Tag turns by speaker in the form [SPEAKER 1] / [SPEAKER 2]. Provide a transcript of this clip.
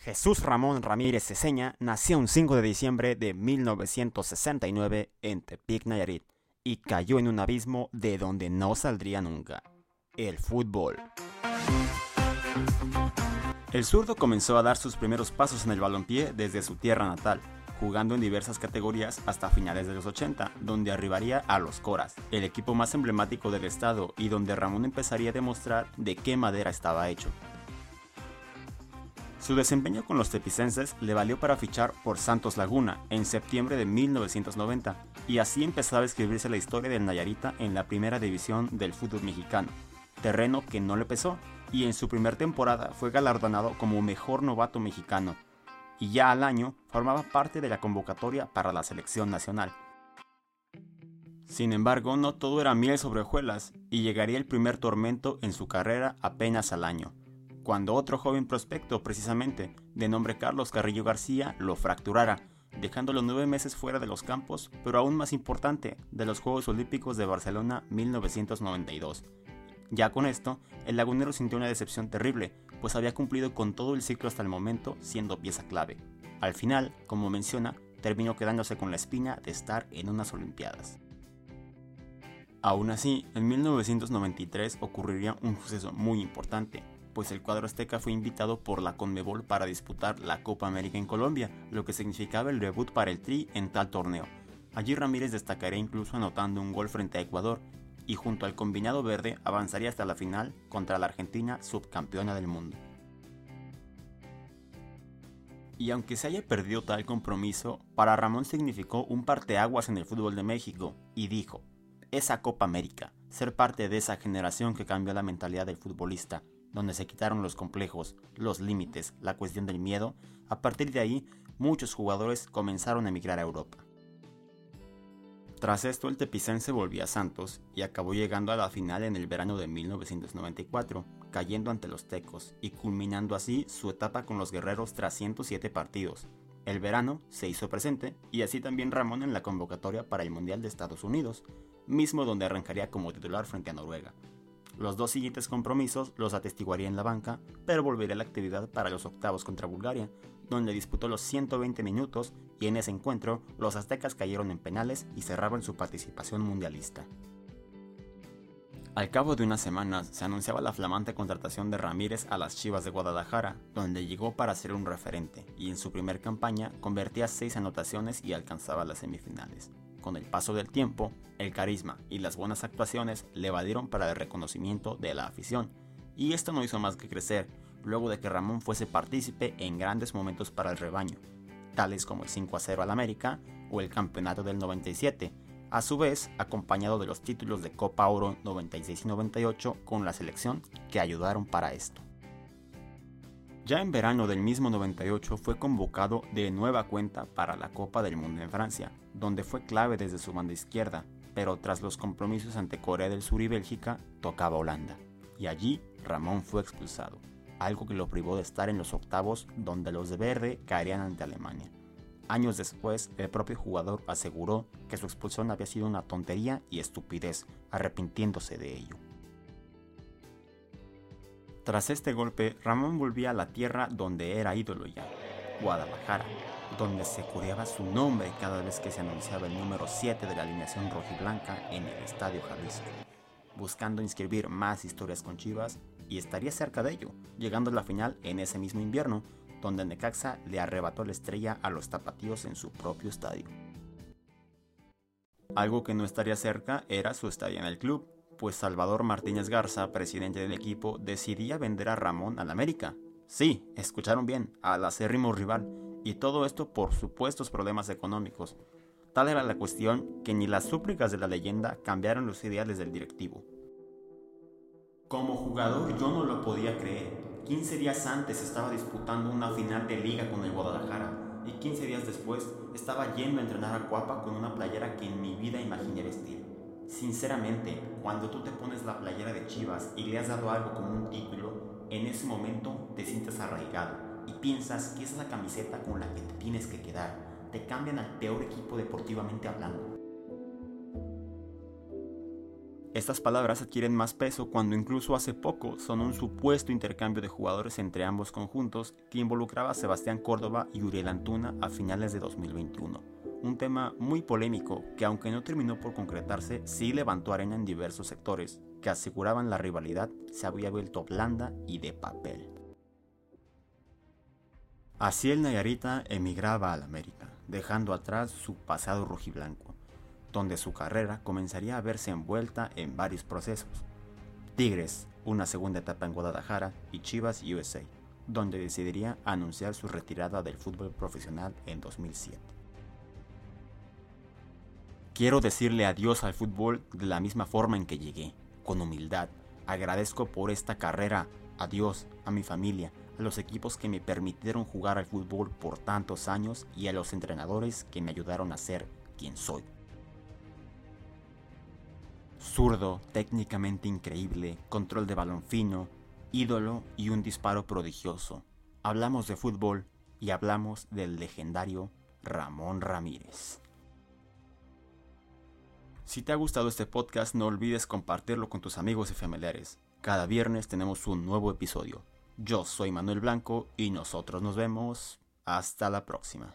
[SPEAKER 1] Jesús Ramón Ramírez Ceseña nació un 5 de diciembre de 1969 en Tepic, Nayarit, y cayó en un abismo de donde no saldría nunca, el fútbol. El zurdo comenzó a dar sus primeros pasos en el balompié desde su tierra natal, jugando en diversas categorías hasta finales de los 80, donde arribaría a los Coras, el equipo más emblemático del estado y donde Ramón empezaría a demostrar de qué madera estaba hecho. Su desempeño con los tepicenses le valió para fichar por Santos Laguna en septiembre de 1990 y así empezaba a escribirse la historia del Nayarita en la primera división del fútbol mexicano, terreno que no le pesó y en su primera temporada fue galardonado como mejor novato mexicano y ya al año formaba parte de la convocatoria para la selección nacional. Sin embargo, no todo era miel sobre hojuelas y llegaría el primer tormento en su carrera apenas al año cuando otro joven prospecto, precisamente, de nombre Carlos Carrillo García, lo fracturara, dejándolo nueve meses fuera de los campos, pero aún más importante, de los Juegos Olímpicos de Barcelona 1992. Ya con esto, el lagunero sintió una decepción terrible, pues había cumplido con todo el ciclo hasta el momento siendo pieza clave. Al final, como menciona, terminó quedándose con la espina de estar en unas Olimpiadas. Aún así, en 1993 ocurriría un suceso muy importante, pues el cuadro azteca fue invitado por la Conmebol para disputar la Copa América en Colombia, lo que significaba el debut para el Tri en tal torneo. Allí Ramírez destacaría incluso anotando un gol frente a Ecuador y junto al combinado verde avanzaría hasta la final contra la Argentina subcampeona del mundo. Y aunque se haya perdido tal compromiso, para Ramón significó un parteaguas en el fútbol de México y dijo, esa Copa América, ser parte de esa generación que cambió la mentalidad del futbolista, donde se quitaron los complejos, los límites, la cuestión del miedo, a partir de ahí muchos jugadores comenzaron a emigrar a Europa. Tras esto el tepicense volvió a Santos y acabó llegando a la final en el verano de 1994, cayendo ante los tecos y culminando así su etapa con los guerreros tras 107 partidos. El verano se hizo presente y así también Ramón en la convocatoria para el Mundial de Estados Unidos, mismo donde arrancaría como titular frente a Noruega, los dos siguientes compromisos los atestiguaría en la banca, pero volvería a la actividad para los octavos contra Bulgaria, donde disputó los 120 minutos y en ese encuentro los aztecas cayeron en penales y cerraban su participación mundialista. Al cabo de unas semanas se anunciaba la flamante contratación de Ramírez a las Chivas de Guadalajara, donde llegó para ser un referente y en su primer campaña convertía seis anotaciones y alcanzaba las semifinales. Con el paso del tiempo, el carisma y las buenas actuaciones le valieron para el reconocimiento de la afición, y esto no hizo más que crecer luego de que Ramón fuese partícipe en grandes momentos para el rebaño, tales como el 5 a 0 al América o el campeonato del 97, a su vez acompañado de los títulos de Copa Oro 96 y 98 con la selección que ayudaron para esto. Ya en verano del mismo 98 fue convocado de nueva cuenta para la Copa del Mundo en Francia, donde fue clave desde su banda izquierda, pero tras los compromisos ante Corea del Sur y Bélgica, tocaba Holanda. Y allí Ramón fue expulsado, algo que lo privó de estar en los octavos donde los de verde caerían ante Alemania. Años después, el propio jugador aseguró que su expulsión había sido una tontería y estupidez, arrepintiéndose de ello. Tras este golpe, Ramón volvía a la tierra donde era ídolo ya, Guadalajara, donde se coreaba su nombre cada vez que se anunciaba el número 7 de la alineación rojiblanca en el Estadio Jalisco, buscando inscribir más historias con Chivas y estaría cerca de ello, llegando a la final en ese mismo invierno, donde Necaxa le arrebató la estrella a los tapatíos en su propio estadio. Algo que no estaría cerca era su estadio en el club, pues Salvador Martínez Garza, presidente del equipo, decidía vender a Ramón al América. Sí, escucharon bien, al acérrimo rival, y todo esto por supuestos problemas económicos. Tal era la cuestión que ni las súplicas de la leyenda cambiaron los ideales del directivo. Como jugador yo no lo podía creer. 15 días antes estaba disputando una final de liga con el Guadalajara y 15 días después estaba yendo a entrenar a Cuapa con una playera que en mi vida imaginé vestir. Sinceramente, cuando tú te pones la playera de Chivas y le has dado algo como un título, en ese momento te sientes arraigado y piensas que es la camiseta con la que te tienes que quedar. Te cambian al peor equipo deportivamente hablando. Estas palabras adquieren más peso cuando incluso hace poco son un supuesto intercambio de jugadores entre ambos conjuntos que involucraba a Sebastián Córdoba y Uriel Antuna a finales de 2021. Un tema muy polémico que aunque no terminó por concretarse, sí levantó arena en diversos sectores que aseguraban la rivalidad se había vuelto blanda y de papel. Así el Nayarita emigraba al América, dejando atrás su pasado rojiblanco donde su carrera comenzaría a verse envuelta en varios procesos. Tigres, una segunda etapa en Guadalajara y Chivas USA, donde decidiría anunciar su retirada del fútbol profesional en 2007. Quiero decirle adiós al fútbol de la misma forma en que llegué, con humildad. Agradezco por esta carrera, adiós a mi familia, a los equipos que me permitieron jugar al fútbol por tantos años y a los entrenadores que me ayudaron a ser quien soy. Zurdo, técnicamente increíble, control de balón fino, ídolo y un disparo prodigioso. Hablamos de fútbol y hablamos del legendario Ramón Ramírez. Si te ha gustado este podcast no olvides compartirlo con tus amigos y familiares. Cada viernes tenemos un nuevo episodio. Yo soy Manuel Blanco y nosotros nos vemos. Hasta la próxima.